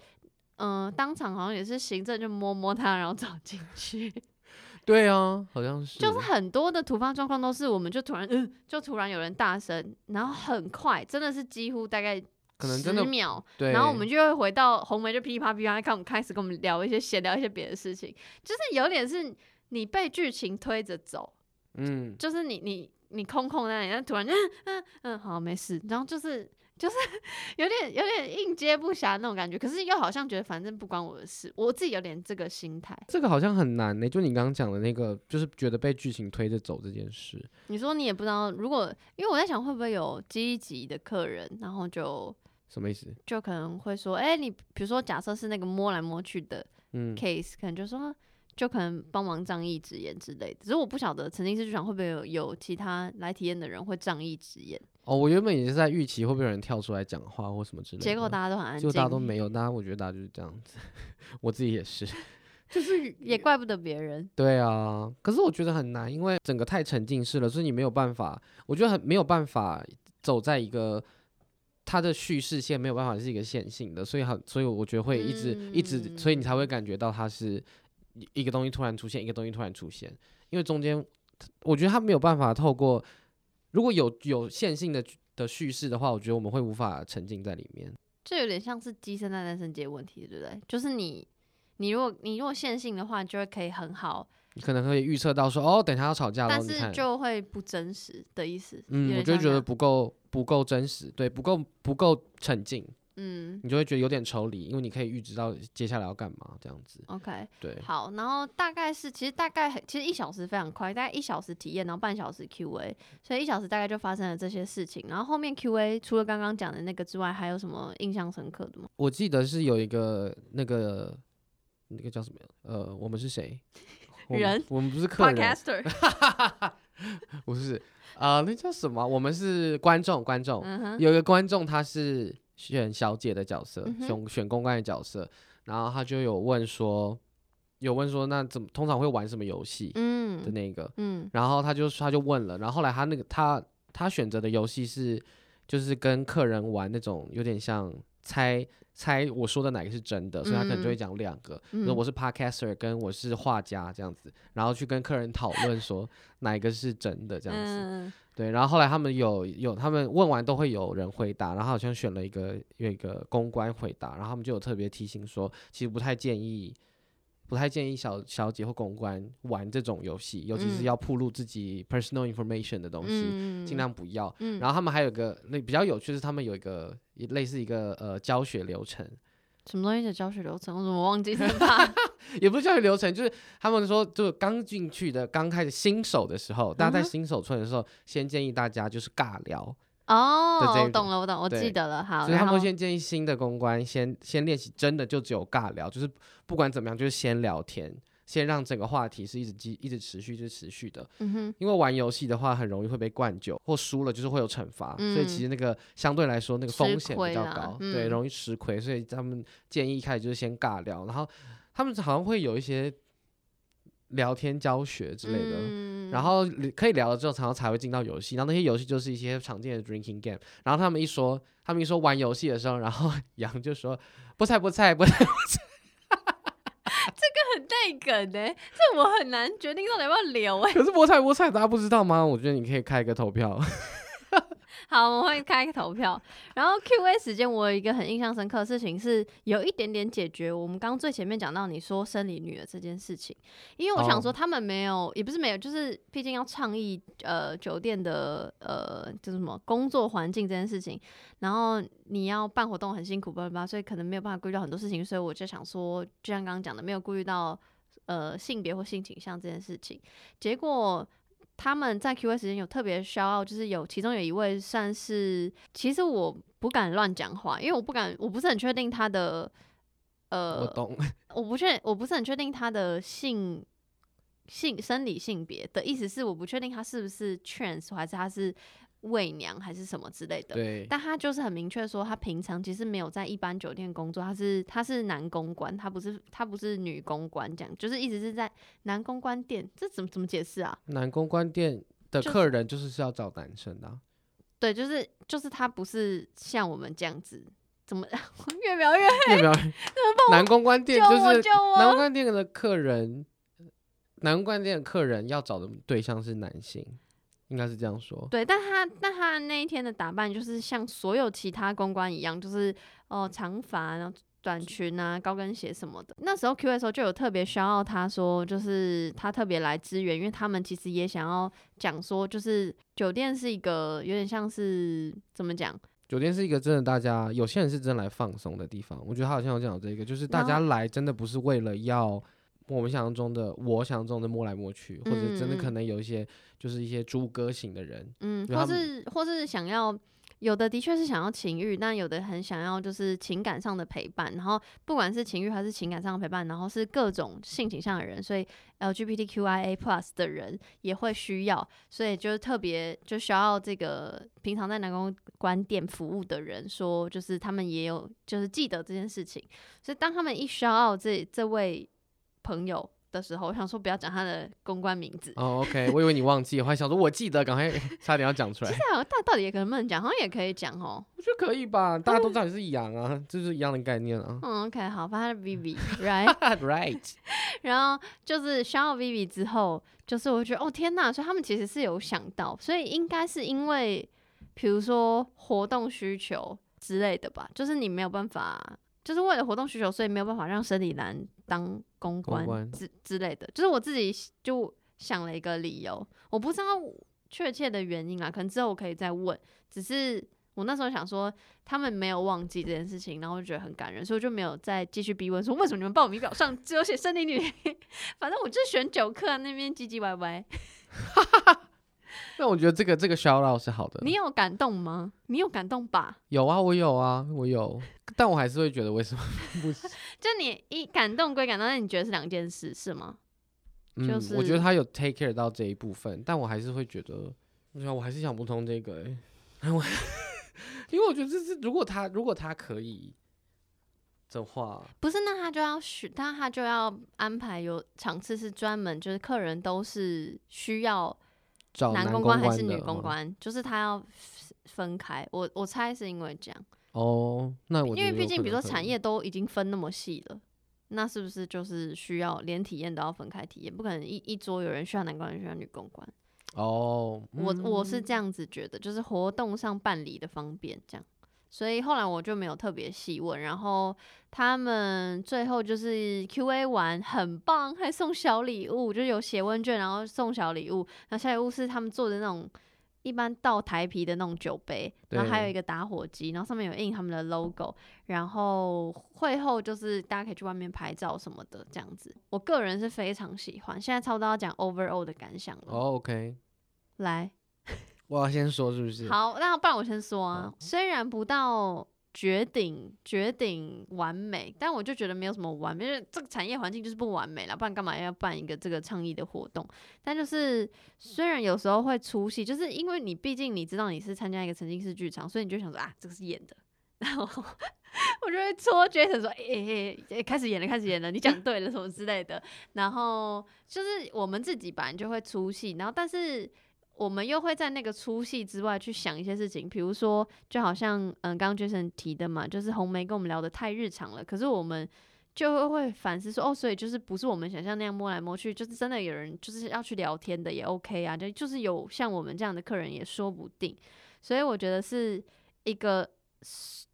嗯、呃当场好像也是行政就摸摸他，然后走进去。对啊，好像是，就是很多的突发状况都是我们就突然嗯，就突然有人大声，然后很快，真的是几乎大概可能十秒，对，然后我们就会回到红梅就噼里啪啦噼里啪啦，看我们开始跟我们聊一些闲聊一些别的事情，就是有点是你被剧情推着走，嗯，就是你你你空空在那里，然后突然就嗯嗯嗯好没事，然后就是就是 有点有点应接不暇那种感觉，可是又好像觉得反正不关我的事，我自己有点这个心态。这个好像很难呢、就你刚刚讲的那个，就是觉得被剧情推着走这件事。你说你也不知道，如果因为我在想会不会有积极的客人，然后就什么意思？就可能会说，哎、你比如说假设是那个摸来摸去的嗯，case，可能就说就可能帮忙仗义直言之类的。只是我不晓得曾经是剧场会不会有有其他来体验的人会仗义直言，哦，我原本也是在预期会不会有人跳出来讲话或什么之类的，结果大家都很安静，结果大家都没有，大家我觉得大家就是这样子，我自己也是。就是也怪不得别人。对啊，可是我觉得很难，因为整个太沉浸式了，所以你没有办法，我觉得很没有办法走在一个它的叙事线没有办法是一个线性的，所以很，所以我觉得会一直、一直，所以你才会感觉到它是一一个东西突然出现，一个东西突然出现，因为中间我觉得它没有办法透过如果有有线性的的叙事的话，我觉得我们会无法沉浸在里面。这有点像是鸡生蛋，蛋生鸡的问题，对不对？就是你，你如果你如果线性的话，就会可以很好，你可能可以预测到说，哦，等一下要吵架了，但是，就会不真实的意思。嗯，我就觉得不够不够真实，对，不够不够沉浸，嗯你就会觉得有点抽离，因为你可以预知到接下来要干嘛这样子。，OK，对，好，然后大概是其实大概很其实一小时非常快，大概一小时体验，然后半小时 Q&A，所以一小时大概就发生了这些事情。然后后面 Q&A 除了刚刚讲的那个之外，还有什么印象深刻的吗？我记得是有一个那个那个叫什么？呃，我们是谁？人我们不是客人，Podcaster，不是啊、那叫什么？我们是观众，观众。有一个观众他是选小姐的角色嗯，选选公关的角色，然后他就有问说，有问说那怎么通常会玩什么游戏的嗯那个，嗯。然后他就他就问了，然后后来他那个他他选择的游戏是就是跟客人玩那种有点像猜猜我说的哪个是真的，所以他可能就会嗯讲两个，那嗯说我是 podcaster 跟我是画家这样子，然后去跟客人讨论说哪一个是真的这样子。嗯对，然后后来他们有有他们问完都会有人回答，然后好像选了一个有一个公关回答，然后他们就有特别提醒说，其实不太建议。不太建议小小姐或公关玩这种游戏，尤其是嗯要暴露自己 personal information 的东西，嗯尽量不要。嗯然后他们还有一个那比较有趣的是，他们有一个类似一个呃教学流程，什么东西的教学流程？我怎么忘记这怕？也不是教学流程，就是他们说，就是刚进去的刚开始新手的时候，大家在新手村的时候，先建议大家就是尬聊，哦，我懂了，我懂，我记得了。好，所以他们先建议新的公关先先练习，真的就只有尬聊，就是不管怎么样，就是先聊天，先让整个话题是一直继一直持续，就是持续的。嗯哼，因为玩游戏的话，很容易会被灌酒，或输了就是会有惩罚，所以其实那个相对来说那个风险比较高，对，嗯容易吃亏，所以他们建议一开始就是先尬聊，然后他们好像会有一些聊天教学之类的。嗯然后可以聊了之后，常常才会进到游戏。然后那些游戏就是一些常见的 drinking game。然后他们一说，他们一说玩游戏的时候，然后 杨就说不菜不猜不猜。很带梗呢，这我很难决定到底要不要留哎。可是菠菜菠菜大家不知道吗？我觉得你可以开一个投票。好，我们会开个投票。然后 Q A 时间，我有一个很印象深刻的事情是有一点点解决我们刚刚最前面讲到你说生理女儿这件事情，因为我想哦说他们没有，也不是没有，就是毕竟要倡议呃酒店的呃就是什么工作环境这件事情，然后你要办活动很辛苦，巴拉巴拉，所以可能没有办法顾虑到很多事情，所以我就想说，就像刚刚讲的，没有顾虑到呃性别或性倾向这件事情，结果。他们在 Q A 时间有特别 shout out，就是有其中有一位算是，其实我不敢乱讲话，因为我不敢，我不是很确定他的，我呃，懂，我不确，我不是很确定他的性性生理性别的意思是，我不确定他是不是 trans，还是他是媚娘还是什么之类的。对，但他就是很明确说，他平常其实没有在一般酒店工作，他是他是男公关，他不是他不是女公关，这样就是一直是在男公关店，这怎么怎么解释啊？男公关店的客人就是是要找男生的啊、对，就是就是他不是像我们这样子，怎么 越描越越描越男公关店就是男公！关店的客人，男公关店的客人要找的对象是男性，应该是这样说。对，但他但他那一天的打扮就是像所有其他公关一样，就是哦长发，然后短裙啊、高跟鞋什么的。那时候 Q 的时候就有特别需要他说，就是他特别来支援，因为他们其实也想要讲说，就是酒店是一个有点像是怎么讲，酒店是一个真的大家有些人是真的来放松的地方。我觉得他好像有讲这个，就是大家来真的不是为了要我们想象中的我想象中的摸来摸去，或者真的可能有一些就是一些猪哥型的人，嗯，或是或是想要。有的的确是想要情欲，但有的很想要就是情感上的陪伴，然后不管是情欲还是情感上的陪伴，然后是各种性倾向的人，所以 LGBTQIA plus 的人也会需要，所以就是特别就需要这个平常在南宫关店服务的人说，就是他们也有就是记得这件事情，所以当他们一需要这这位朋友的时候，我想说不要讲他的公关名字，哦，OK，我以为你忘记，我还想说我记得，赶快 差点要讲出来其实。好像大到底也可能不能讲，好像也可以讲哦。我觉得可以吧，大家都知道你是羊啊，这就是一样的概念啊。嗯，OK，好，反正 他是 Vivi，right？right，然后就是想要 Vivi 之后，就是我觉得哦天呐，所以他们其实是有想到，所以应该是因为比如说活动需求之类的吧，就是你没有办法，就是为了活动需求，所以没有办法让生理男当公关之之类的，就是我自己就想了一个理由，我不知道确切的原因啊，可能之后我可以再问，只是。我那时候想说，他们没有忘记这件事情，然后我就觉得很感人，所以我就没有再继续逼问说为什么你们报名表上只有写生理女？反正我就选九课啊那边唧唧歪歪。那我觉得这个这个 shout out 是好的。你有感动吗？你有感动吧？有啊，我有啊，我有，但我还是会觉得为什么 不行？就你一感动归感动，但你觉得是两件事是吗？嗯，就是我觉得他有 take care 到这一部分，但我还是会觉得，对啊，我还是想不通这个、欸，我因为我觉得这是如果他如果他可以的话，不是，那他就要许他他就要安排有场次是专门就是客人都是需要找男公公关关还是女公关，就是他要分开。我我猜是因为这样，哦，那我因为毕竟比如说产业都已经分那么细了。那是不是就是需要连体验都要分开体验？不可能一一桌有人需要男公关，需要女公关。哦，我我是嗯这样子觉得，就是活动上办理的方便这样，所以后来我就没有特别细问。然后他们最后就是 Q&A 完很棒，还送小礼物，就是有写问卷，然后送小礼物。然后小礼物是他们做的那种一般倒台皮的那种酒杯，然后还有一个打火机，然后上面有印他们的 logo。然后会后就是大家可以去外面拍照什么的这样子。我个人是非常喜欢。现在差不多要讲 overall 的感想了，哦，OK，来。我要先说是不是？好，那不然我先说啊，虽然不到绝顶绝顶完美，但我就觉得没有什么完美，因为这个产业环境就是不完美了，不然干嘛要办一个这个倡议的活动？但就是虽然有时候会出戏，就是因为你毕竟你知道你是参加一个沉浸式剧场，所以你就想说啊，这个是演的，然后 我就会戳 Jason 说，哎、欸欸欸开始演了，开始演了，你讲对了什么之类的。然后就是我们自己本来就会出戏，然后但是我们又会在那个出戏之外去想一些事情，比如说就好像嗯，刚刚 Jason 提的嘛，就是红梅跟我们聊的太日常了，可是我们。就会会反思说，哦，所以就是不是我们想象那样摸来摸去，就是真的有人就是要去聊天的也 OK 啊，就就是有像我们这样的客人也说不定，所以我觉得是一个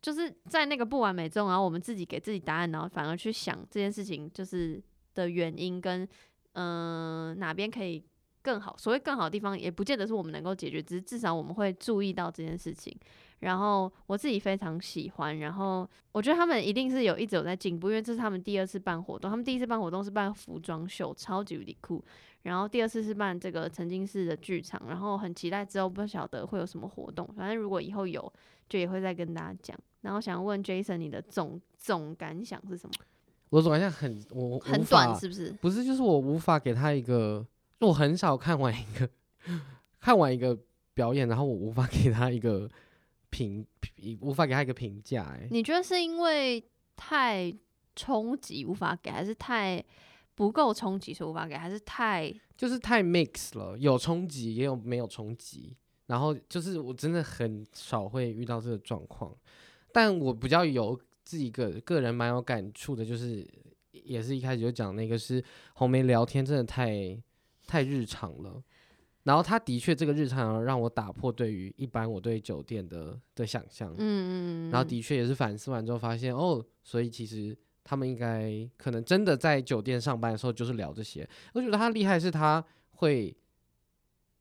就是在那个不完美中，然后我们自己给自己答案，然后反而去想这件事情就是的原因跟嗯、哪边可以更好。所谓更好的地方，也不见得是我们能够解决，只是至少我们会注意到这件事情。然后我自己非常喜欢，然后我觉得他们一定是有一直有在进步，因为这是他们第二次办活动，他们第一次办活动是办服装秀，超级无敌酷。然后第二次是办这个沉浸式的剧场，然后很期待之后不晓得会有什么活动，反正如果以后有，就也会再跟大家讲。然后想问 Jason 你的总总感想是什么？我总感想很我很短是不是？不是，就是我无法给他一个，我很少看完一个 看完一个表演，然后我无法给他一个评，评无法给他一个评价。哎，你觉得是因为太冲击无法给，还是太不够冲击所以无法给，还是太就是太 mix 了，有冲击也有没有冲击，然后就是我真的很少会遇到这个状况，但我比较有自己个个人蛮有感触的，就是也是一开始就讲那个是红梅聊天真的太太日常了。然后他的确这个日常让我打破对于一般我对酒店的的想象，嗯嗯嗯，然后的确也是反思完之后发现哦，所以其实他们应该可能真的在酒店上班的时候就是聊这些。我觉得他厉害是他会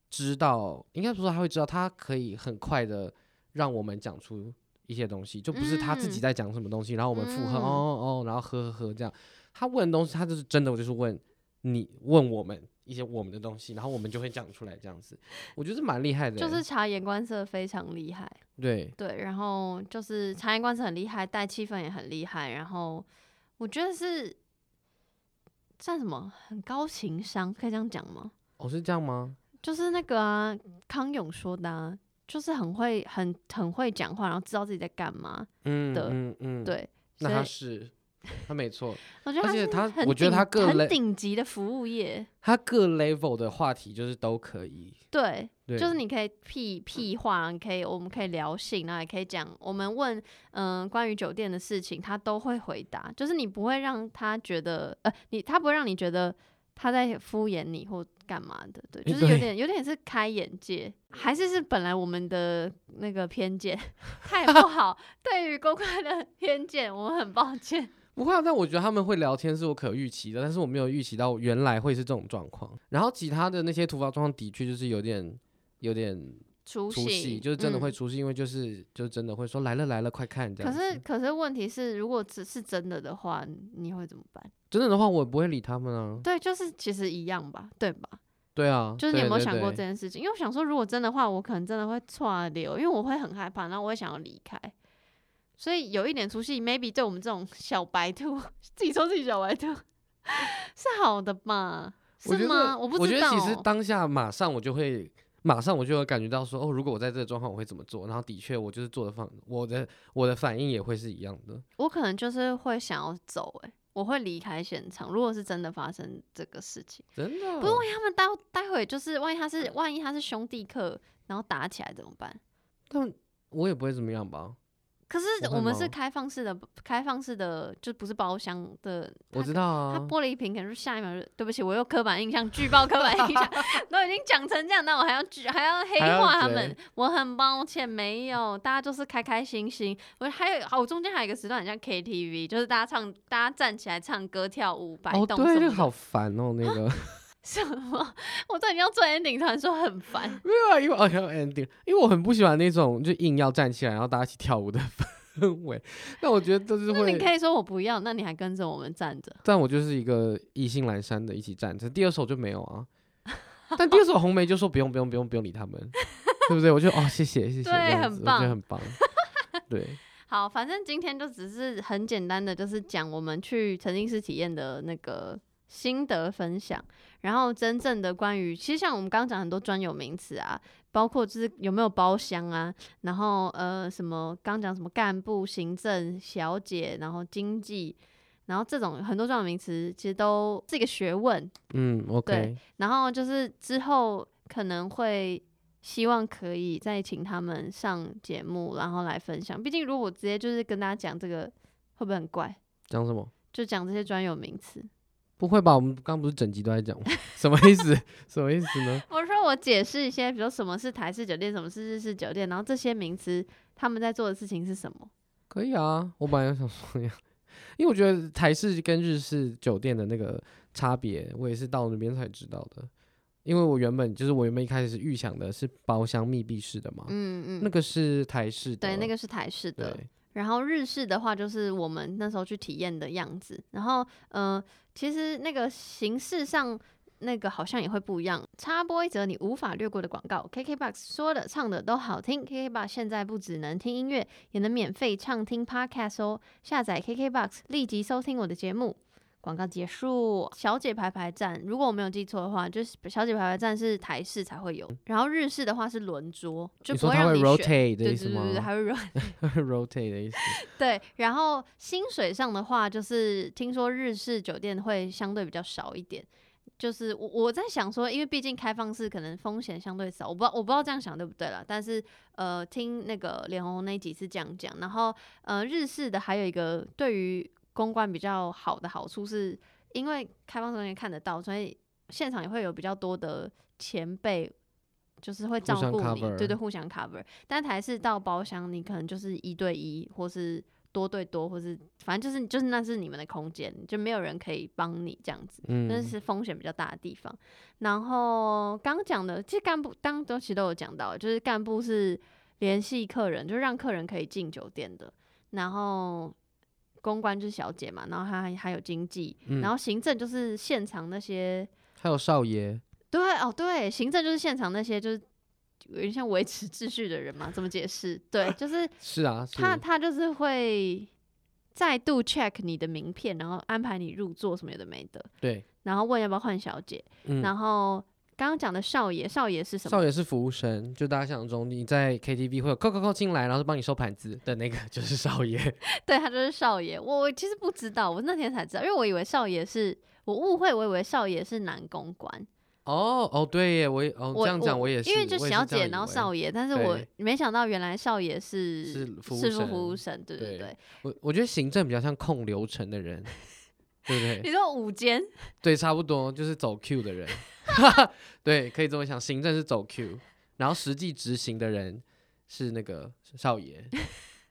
知道，应该不是他会知道，他可以很快的让我们讲出一些东西，就不是他自己在讲什么东西，然后我们附和哦哦，然后呵呵呵这样。他问的东西，他就是真的，我就是问你问我们。一些我们的东西，然后我们就会讲出来，这样子，我觉得蛮厉害的。就是察言观色非常厉害。对对，然后就是察言观色很厉害，带气氛也很厉害。然后我觉得是算什么？很高情商，可以这样讲吗？哦，是这样吗？就是那个啊，康永说的，就是很会、很很会讲话，然后知道自己在干嘛。嗯嗯嗯，对，那他是。他没错，而且他，我觉得他各很顶级的服务业，他各 level 的话题就是都可以。对，就是你可以屁屁话，你可以，我们可以聊性，然后也可以讲，我们问嗯关于酒店的事情，他都会回答。就是你不会让他觉得，呃，你他不会让你觉得他在敷衍你或干嘛的。对，就是有点有点是开眼界，还是是本来我们的那个偏见 太不好，对于公开的偏见，我们很抱歉。不会啊，但我觉得他们会聊天是我可预期的，但是我没有预期到原来会是这种状况。然后其他的那些突发状况的确就是有点有点出戏，就是真的会出戏，因为就是就真的会说来了来了，快看这样。可是可是问题是，如果只是真的的话，你会怎么办？真的的话，我不会理他们啊。对，就是其实一样吧，对吧？对啊，就是你有没有想过这件事情？因为我想说，如果真的话，我可能真的会错流，因为我会很害怕，然后我会想要离开。所以有一点出戏，maybe 对我们这种小白兔，自己说自己小白兔是好的吧？是吗？我不知道。我觉得其实当下马上我就会，马上我就会感觉到说，哦，如果我在这个状况，我会怎么做？然后的确，我就是做的放，我的我的反应也会是一样的。我可能就是会想要走，哎，我会离开现场。如果是真的发生这个事情，真的，不过万一他们待待会就是万一他是万一他是兄弟客，然后打起来怎么办？但我也不会怎么样吧。可是我们是开放式的，开放式的就不是包厢的。我知道啊。它玻璃瓶可能是下一秒就对不起，我又刻板印象，巨爆刻板印象，都已经讲成这样，那我还要举还要黑化他们，我很抱歉，没有，大家就是开开心心。我还有，我中间还有一个时段很像 KTV，就是大家唱，大家站起来唱歌跳舞摆动。哦，对，那个好烦哦，那个。什么？我这里要做 ending，突然说很烦。没有啊，因为哦要 ending，因为我很不喜欢那种就硬要站起来，然后大家一起跳舞的氛围。那我觉得都是会。你可以说我不要，那你还跟着我们站着。但我就是一个意兴阑珊的，一起站着。第二首就没有啊。但第二首红梅就说不用不用不用不用理他们，对不对？我就哦谢谢谢谢，对，很棒，我觉得很棒。对，好，反正今天就只是很简单的，就是讲我们去沉浸式体验的那个。心得分享，然后真正的关于，其实像我们刚刚讲很多专有名词啊，包括就是有没有包厢啊，然后呃什么刚讲什么干部、行政、小姐，然后经济，然后这种很多专有名词其实都是一个学问。嗯，OK。对，然后就是之后可能会希望可以再请他们上节目，然后来分享。毕竟如果直接就是跟大家讲这个，会不会很怪？讲什么？就讲这些专有名词。不会吧？我们刚不是整集都在讲吗？什么意思？什么意思呢？我说我解释一些，比如什么是台式酒店，什么是日式酒店，然后这些名词他们在做的事情是什么？可以啊，我本来想说呀，因为我觉得台式跟日式酒店的那个差别，我也是到那边才知道的。因为我原本就是我原本一开始是预想的是包厢密闭式的嘛，嗯嗯，那个是台式的，对，那个是台式的。然后日式的话，就是我们那时候去体验的样子。然后，嗯，其实那个形式上，那个好像也会不一样。插播一则你无法略过的广告：KKBOX 说的唱的都好听，KKBOX 现在不只能听音乐，也能免费畅听 Podcast 哦。下载 KKBOX，立即收听我的节目。广告结束，小姐排排站，如果我没有记错的话，就是小姐排排站是台式才会有，然后日式的话是轮桌，就不会会让你选。rotate 的对意思吗对对对，还会 rotate。的意思。对，然后薪水上的话，就是听说日式酒店会相对比较少一点。就是我我在想说，因为毕竟开放式可能风险相对少，我不知道我不知道这样想对不对了。但是呃，听那个脸红红那几次这样讲，然后呃，日式的还有一个对于公关比较好的好处是，因为开放式人员看得到，所以现场也会有比较多的前辈。就是会照顾你对对，互相 cover。但台式到包厢，你可能就是一对一，或是多对多，或是反正就是就是那是你们的空间，就没有人可以帮你这样子，那嗯，是风险比较大的地方。然后刚讲的，其实干部当都其实都有讲到，就是干部是联系客人，就让客人可以进酒店的，然后。公关就是小姐嘛，然后还还有经济，嗯。然后行政就是现场那些，还有少爷，对哦对，行政就是现场那些就是有点像维持秩序的人嘛，怎么解释？对，就是 是啊，是他他就是会再度 check 你的名片，然后安排你入座什么有的没的，对，然后问要不要换小姐，嗯，然后刚刚讲的少爷，少爷是什么？少爷是服务生，就大家想象中你在 KTV 会有扣扣扣进来，然后帮你收盘子的那个就是少爷。对他就是少爷。我我其实不知道，我那天才知道，因为我以为少爷是我误会，我以为少爷是男公关。哦哦，对耶，我也哦我这样讲我也是，因为就小姐，然后少爷，但是我没想到原来少爷是是服务是生服务生，对对对对。我我觉得行政比较像控流程的人，对不对？你说五间，对，差不多就是走 Q 的人 对，可以这么想。行政是走 Q，然后实际执行的人是那个少爷，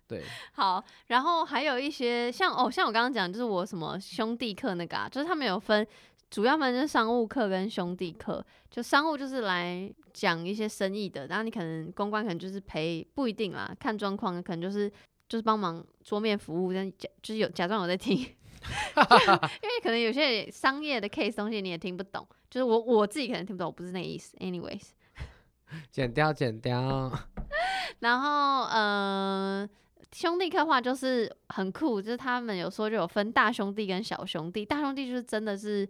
对，好，然后还有一些像哦，像我刚刚讲，就是我什么兄弟课那个啊，就是他们有分，主要分就是商务课跟兄弟课。就商务就是来讲一些生意的，然后你可能公关可能就是陪，不一定啦，看状况，可能就是就是帮忙桌面服务，但假就是有假装有在听，因为可能有些商业的 case 东西你也听不懂，就是我我自己可能听不懂，我不是那个意思。Anyways，剪 掉剪掉，然后呃，兄弟刻画就是很酷，就是他们有说就有分大兄弟跟小兄弟，大兄弟就是真的是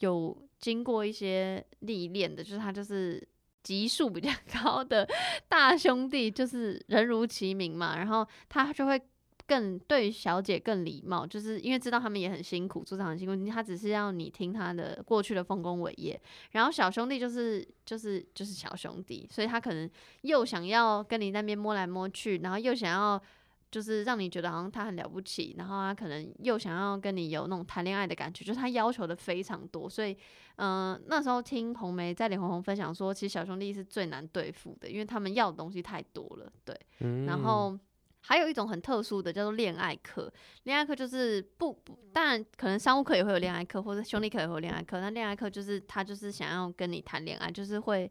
有经过一些历练的，就是他就是级数比较高的大兄弟，就是人如其名嘛，然后他就会。更对小姐更礼貌，就是因为知道他们也很辛苦，组长很辛苦，他只是要你听他的过去的丰功伟业。然后小兄弟就是就是就是小兄弟，所以他可能又想要跟你那边摸来摸去，然后又想要就是让你觉得好像他很了不起，然后他可能又想要跟你有那种谈恋爱的感觉，就是他要求的非常多，所以嗯、呃那时候听红梅在脸红红分享说，其实小兄弟是最难对付的，因为他们要的东西太多了，对，嗯，然后。还有一种很特殊的叫做恋爱课，恋爱课就是不不，当然可能商务课也会有恋爱课，或者兄弟课也会有恋爱课。那恋爱课就是他就是想要跟你谈恋爱，就是会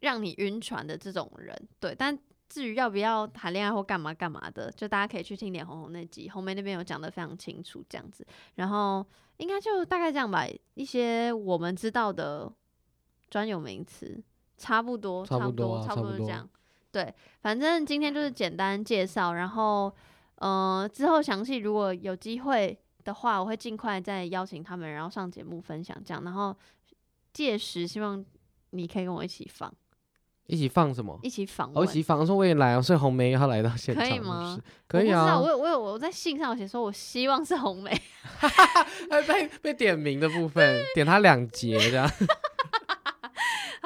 让你晕船的这种人，对。但至于要不要谈恋爱或干嘛干嘛的，就大家可以去听脸红红那集，红梅那边有讲的非常清楚，这样子。然后应该就大概这样吧，一些我们知道的专有名词，差不多，差不多啊差不多不多这样。对，反正今天就是简单介绍，然后呃之后详细如果有机会的话，我会尽快再邀请他们，然后上节目分享这样，然后届时希望你可以跟我一起放，一起放什么？一起访哦，问。一起放，说我也来哦，所以红梅要来到现场，可以吗？可以啊我我，有 我有我在信上有写说，我希望是红梅。还 被被点名的部分，点他两节这样。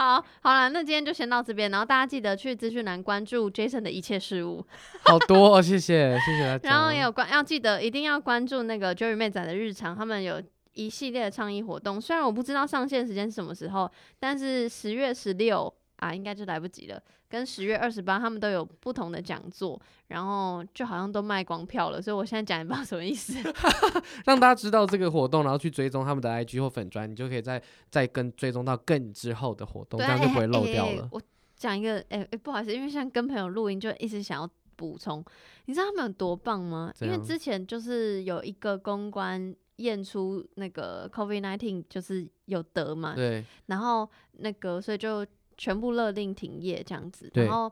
好，好了，那今天就先到这边，然后大家记得去资讯栏关注 Jason 的一切事物，好多哦，谢谢谢谢大家。然后也有关要记得一定要关注那个 Joey 妹仔的日常，他们有一系列的倡议活动。虽然我不知道上线时间是什么时候，但是十月十六啊，应该就来不及了。跟十月二十八他们都有不同的讲座，然后就好像都卖光票了，所以我现在讲也不知道什么意思。让大家知道这个活动，然后去追踪他们的 IG 或粉砖，你就可以再再跟追踪到更之后的活动，这，样就不会哎漏掉了。我讲一个，哎、哎、不好意思，因为像跟朋友录音，就一直想要补充。你知道他们有多棒吗？因为之前就是有一个公关验出那个 COVID nineteen 就是有得嘛，对，然后那个所以就全部勒令停业这样子，然后。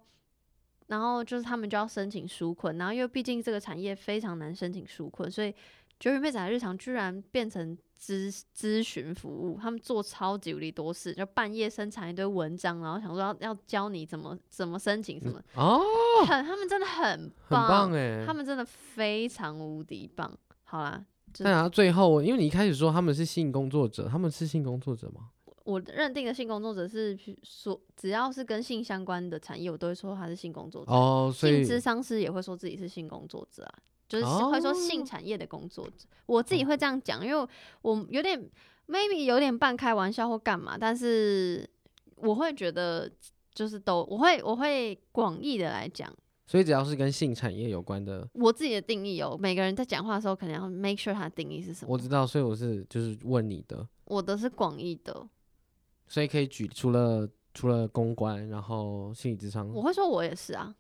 然后就是他们就要申请纾困，然后因为毕竟这个产业非常难申请纾困，所以九鱼妹仔日常居然变成咨咨询服务，他们做超级无敌多事，就半夜生产一堆文章，然后想说要要教你怎么怎么申请什么，哦，很他们真的很很棒，棒哎他。们真的非常无敌棒。好啦，就但啊，最后因为你一开始说他们是性工作者，他们是性工作者吗？我认定的性工作者是说，只要是跟性相关的产业，我都会说他是性工作者。哦，所以性咨商师也会说自己是性工作者啊，就是会说性哦产业的工作者。我自己会这样讲，因为我有点 maybe 有点半开玩笑或干嘛，但是我会觉得就是都我会我会广义的来讲。所以只要是跟性产业有关的，我自己的定义哦，每个人在讲话的时候，可能要 make sure 他的定义是什么。我知道，所以我是就是问你的，我的是广义的，所以可以举除了除了公关，然后心理智商，我会说我也是啊，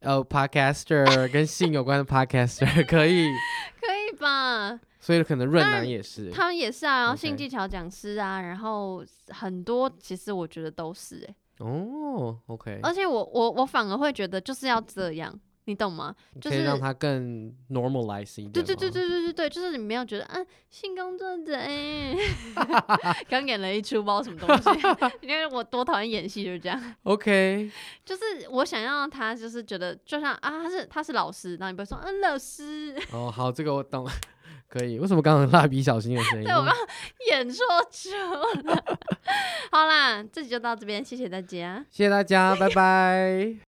呃，podcaster 跟性有关的 podcaster 可以，可以吧？所以可能润南也是，他们也是啊，然后性技巧讲师啊，然后很多其实我觉得都是诶、哦，OK，而且我我我反而会觉得就是要这样，你懂吗？就是让它更 normalize 一点，对对对，对对对对，就是你没有觉得啊，性工作者哎，刚演了一出包什么东西，因为我多讨厌演戏就是这样，，OK，就是我想要他就是觉得就像啊他是他是老师，然后你不会说嗯老师，哦，好，这个我懂了，可以。为什么刚刚有蜡笔小新的声音？对我刚演错出了，好啦，这集就到这边，谢谢大家。谢谢大家，拜拜。